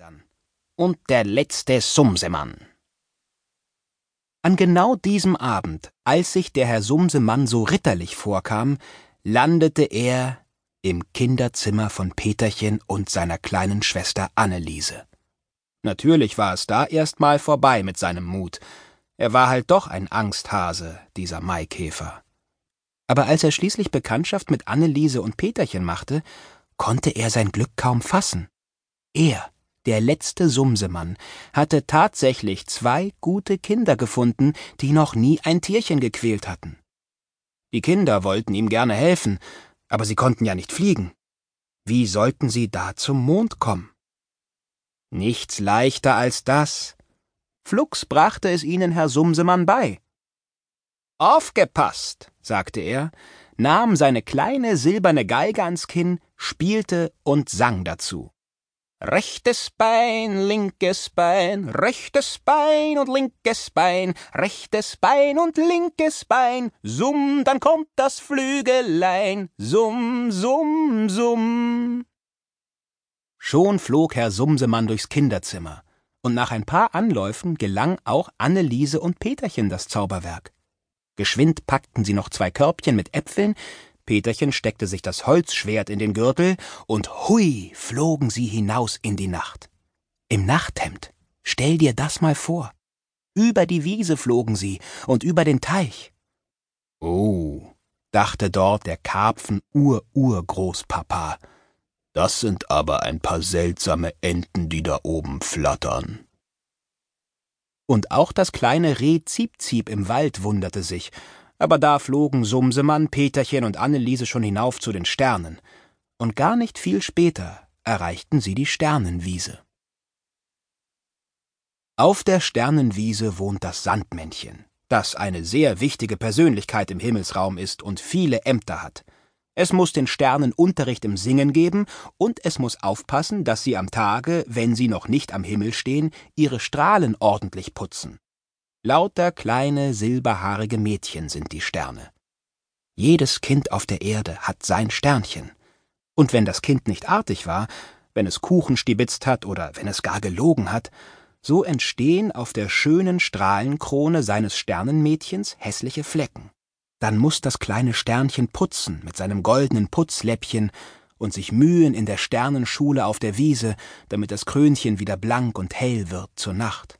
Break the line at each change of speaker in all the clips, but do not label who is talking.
dann. Und der letzte Sumsemann. An genau diesem Abend, als sich der Herr Sumsemann so ritterlich vorkam, landete er im Kinderzimmer von Peterchen und seiner kleinen Schwester Anneliese. Natürlich war es da erst mal vorbei mit seinem Mut. Er war halt doch ein Angsthase, dieser Maikäfer. Aber als er schließlich Bekanntschaft mit Anneliese und Peterchen machte, konnte er sein Glück kaum fassen. Er, der letzte Sumsemann, hatte tatsächlich zwei gute Kinder gefunden, die noch nie ein Tierchen gequält hatten. Die Kinder wollten ihm gerne helfen, aber sie konnten ja nicht fliegen. Wie sollten sie da zum Mond kommen? Nichts leichter als das. Flugs brachte es ihnen Herr Sumsemann bei. Aufgepasst, sagte er, nahm seine kleine silberne Geige ans Kinn, spielte und sang dazu. Rechtes Bein, linkes Bein, rechtes Bein und linkes Bein, rechtes Bein und linkes Bein, summ, dann kommt das Flügelein, summ, summ, summ. Schon flog Herr Sumsemann durchs Kinderzimmer, und nach ein paar Anläufen gelang auch Anneliese und Peterchen das Zauberwerk. Geschwind packten sie noch zwei Körbchen mit Äpfeln, Peterchen steckte sich das Holzschwert in den Gürtel, und hui flogen sie hinaus in die Nacht. Im Nachthemd. Stell dir das mal vor. Über die Wiese flogen sie und über den Teich. Oh, dachte dort der Karpfen-Ur-Urgroßpapa. Das sind aber ein paar seltsame Enten, die da oben flattern. Und auch das kleine Reh Ziep-Ziep im Wald wunderte sich, aber da flogen Sumsemann, Peterchen und Anneliese schon hinauf zu den Sternen, und gar nicht viel später erreichten sie die Sternenwiese. Auf der Sternenwiese wohnt das Sandmännchen, das eine sehr wichtige Persönlichkeit im Himmelsraum ist und viele Ämter hat. Es muss den Sternen Unterricht im Singen geben und es muss aufpassen, dass sie am Tage, wenn sie noch nicht am Himmel stehen, ihre Strahlen ordentlich putzen. Lauter kleine, silberhaarige Mädchen sind die Sterne. Jedes Kind auf der Erde hat sein Sternchen. Und wenn das Kind nicht artig war, wenn es Kuchen stibitzt hat oder wenn es gar gelogen hat, so entstehen auf der schönen Strahlenkrone seines Sternenmädchens hässliche Flecken. Dann muss das kleine Sternchen putzen mit seinem goldenen Putzläppchen und sich mühen in der Sternenschule auf der Wiese, damit das Krönchen wieder blank und hell wird zur Nacht.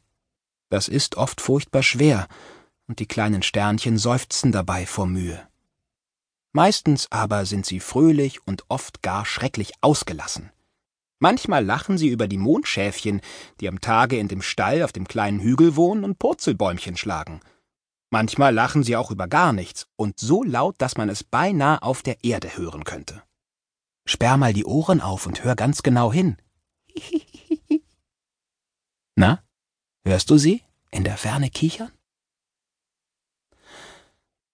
Das ist oft furchtbar schwer, und die kleinen Sternchen seufzen dabei vor Mühe. Meistens aber sind sie fröhlich und oft gar schrecklich ausgelassen. Manchmal lachen sie über die Mondschäfchen, die am Tage in dem Stall auf dem kleinen Hügel wohnen und Purzelbäumchen schlagen. Manchmal lachen sie auch über gar nichts und so laut, dass man es beinahe auf der Erde hören könnte. Sperr mal die Ohren auf und hör ganz genau hin. Na? Hörst du sie in der Ferne kichern?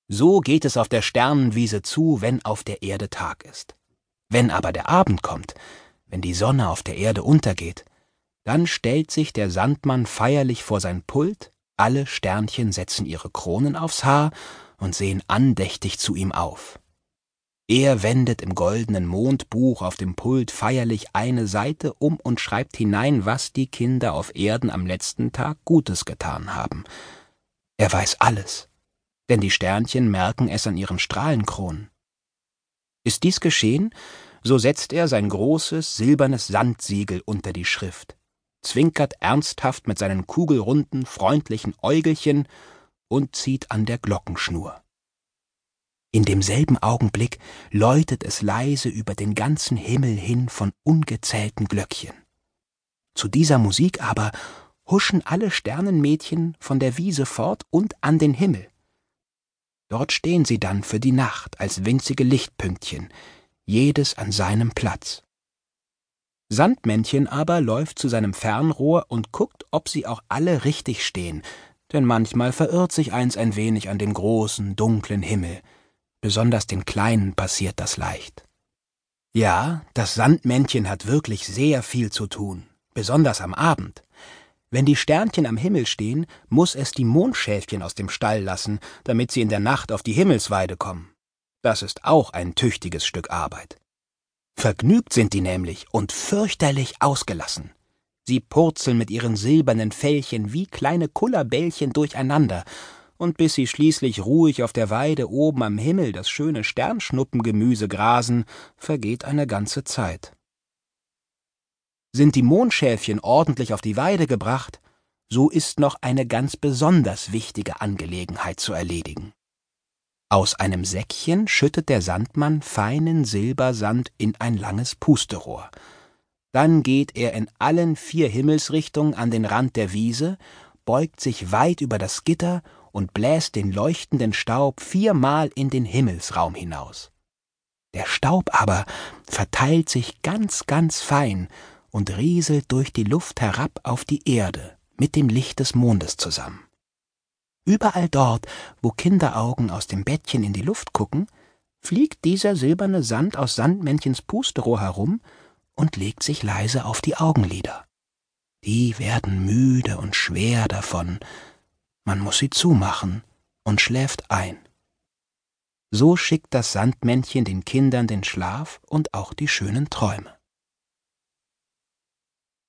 So geht es auf der Sternenwiese zu, wenn auf der Erde Tag ist. Wenn aber der Abend kommt, wenn die Sonne auf der Erde untergeht, dann stellt sich der Sandmann feierlich vor sein Pult, alle Sternchen setzen ihre Kronen aufs Haar und sehen andächtig zu ihm auf. Er wendet im goldenen Mondbuch auf dem Pult feierlich eine Seite um und schreibt hinein, was die Kinder auf Erden am letzten Tag Gutes getan haben. Er weiß alles, denn die Sternchen merken es an ihren Strahlenkronen. Ist dies geschehen, so setzt er sein großes silbernes Sandsiegel unter die Schrift, zwinkert ernsthaft mit seinen kugelrunden, freundlichen Äugelchen und zieht an der Glockenschnur. In demselben Augenblick läutet es leise über den ganzen Himmel hin von ungezählten Glöckchen. Zu dieser Musik aber huschen alle Sternenmädchen von der Wiese fort und an den Himmel. Dort stehen sie dann für die Nacht als winzige Lichtpünktchen, jedes an seinem Platz. Sandmännchen aber läuft zu seinem Fernrohr und guckt, ob sie auch alle richtig stehen, denn manchmal verirrt sich eins ein wenig an dem großen, dunklen Himmel, Besonders den Kleinen passiert das leicht. Ja, das Sandmännchen hat wirklich sehr viel zu tun, besonders am Abend. Wenn die Sternchen am Himmel stehen, muss es die Mondschäfchen aus dem Stall lassen, damit sie in der Nacht auf die Himmelsweide kommen. Das ist auch ein tüchtiges Stück Arbeit. Vergnügt sind die nämlich und fürchterlich ausgelassen. Sie purzeln mit ihren silbernen Fellchen wie kleine Kullerbällchen durcheinander, und bis sie schließlich ruhig auf der Weide oben am Himmel das schöne Sternschnuppengemüse grasen, vergeht eine ganze Zeit. Sind die Mondschäfchen ordentlich auf die Weide gebracht, so ist noch eine ganz besonders wichtige Angelegenheit zu erledigen. Aus einem Säckchen schüttet der Sandmann feinen Silbersand in ein langes Pusterohr. Dann geht er in allen vier Himmelsrichtungen an den Rand der Wiese, beugt sich weit über das Gitter und bläst den leuchtenden Staub viermal in den Himmelsraum hinaus. Der Staub aber verteilt sich ganz, ganz fein und rieselt durch die Luft herab auf die Erde mit dem Licht des Mondes zusammen. Überall dort, wo Kinderaugen aus dem Bettchen in die Luft gucken, fliegt dieser silberne Sand aus Sandmännchens Pusterohr herum und legt sich leise auf die Augenlider. Die werden müde und schwer davon, man muss sie zumachen und schläft ein. So schickt das Sandmännchen den Kindern den Schlaf und auch die schönen Träume.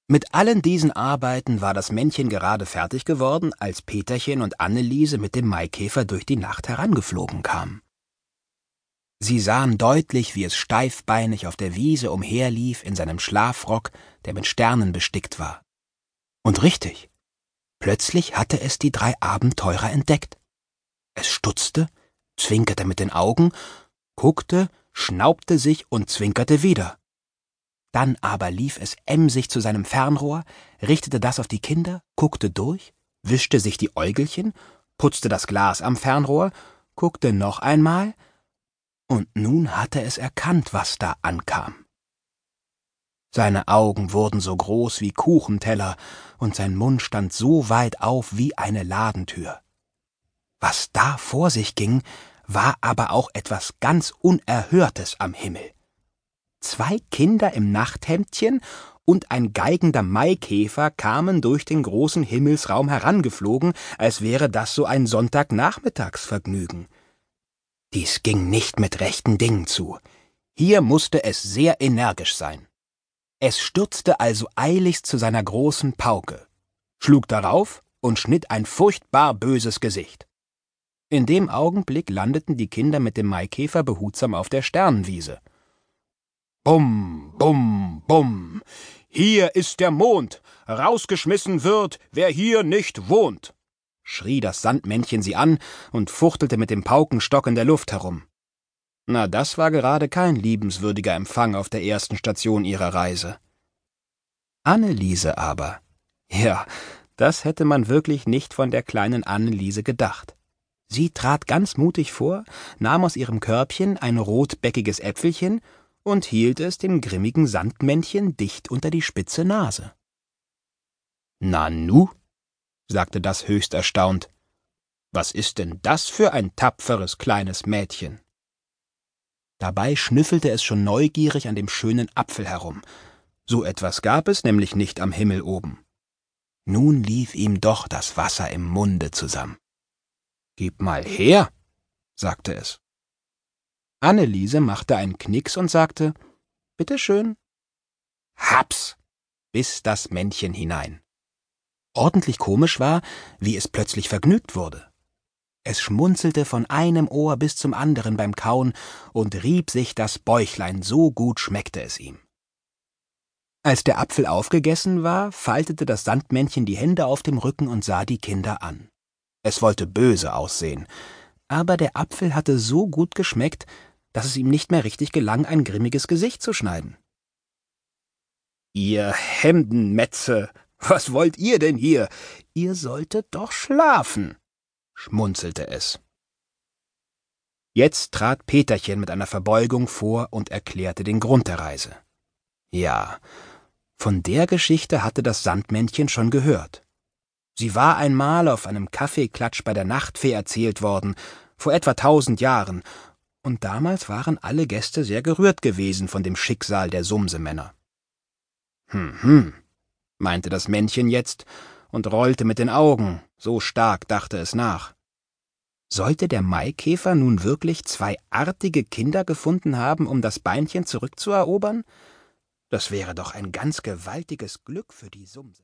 Mit allen diesen Arbeiten war das Männchen gerade fertig geworden, als Peterchen und Anneliese mit dem Maikäfer durch die Nacht herangeflogen kamen. Sie sahen deutlich, wie es steifbeinig auf der Wiese umherlief in seinem Schlafrock, der mit Sternen bestickt war. Und richtig, plötzlich hatte es die drei Abenteurer entdeckt. Es stutzte, zwinkerte mit den Augen, guckte, schnaubte sich und zwinkerte wieder. Dann aber lief es emsig zu seinem Fernrohr, richtete das auf die Kinder, guckte durch, wischte sich die Äugelchen, putzte das Glas am Fernrohr, guckte noch einmal, und nun hatte es erkannt, was da ankam. Seine Augen wurden so groß wie Kuchenteller, und sein Mund stand so weit auf wie eine Ladentür. Was da vor sich ging, war aber auch etwas ganz Unerhörtes am Himmel zwei Kinder im Nachthemdchen und ein geigender Maikäfer kamen durch den großen Himmelsraum herangeflogen, als wäre das so ein Sonntagnachmittagsvergnügen. Dies ging nicht mit rechten Dingen zu. Hier musste es sehr energisch sein. Es stürzte also eiligst zu seiner großen Pauke, schlug darauf und schnitt ein furchtbar böses Gesicht. In dem Augenblick landeten die Kinder mit dem Maikäfer behutsam auf der Sternenwiese. Bum, bum, bum. Hier ist der Mond. Rausgeschmissen wird, wer hier nicht wohnt. schrie das Sandmännchen sie an und fuchtelte mit dem Paukenstock in der Luft herum. Na, das war gerade kein liebenswürdiger Empfang auf der ersten Station ihrer Reise. Anneliese aber. Ja, das hätte man wirklich nicht von der kleinen Anneliese gedacht. Sie trat ganz mutig vor, nahm aus ihrem Körbchen ein rotbäckiges Äpfelchen und hielt es dem grimmigen Sandmännchen dicht unter die spitze Nase. Nanu, sagte das höchst erstaunt, was ist denn das für ein tapferes kleines Mädchen? Dabei schnüffelte es schon neugierig an dem schönen Apfel herum. So etwas gab es nämlich nicht am Himmel oben. Nun lief ihm doch das Wasser im Munde zusammen. Gib mal her, sagte es. Anneliese machte einen Knicks und sagte, Bitte schön. Haps! biss das Männchen hinein. Ordentlich komisch war, wie es plötzlich vergnügt wurde. Es schmunzelte von einem Ohr bis zum anderen beim Kauen und rieb sich das Bäuchlein, so gut schmeckte es ihm. Als der Apfel aufgegessen war, faltete das Sandmännchen die Hände auf dem Rücken und sah die Kinder an. Es wollte böse aussehen, aber der Apfel hatte so gut geschmeckt, dass es ihm nicht mehr richtig gelang, ein grimmiges Gesicht zu schneiden. Ihr Hemdenmetze, was wollt ihr denn hier? Ihr solltet doch schlafen, schmunzelte es. Jetzt trat Peterchen mit einer Verbeugung vor und erklärte den Grund der Reise. Ja, von der Geschichte hatte das Sandmännchen schon gehört. Sie war einmal auf einem Kaffeeklatsch bei der Nachtfee erzählt worden, vor etwa tausend Jahren, und damals waren alle Gäste sehr gerührt gewesen von dem Schicksal der Sumsemänner. Hm, hm, meinte das Männchen jetzt und rollte mit den Augen, so stark dachte es nach. Sollte der Maikäfer nun wirklich zwei artige Kinder gefunden haben, um das Beinchen zurückzuerobern? Das wäre doch ein ganz gewaltiges Glück für die Sumse.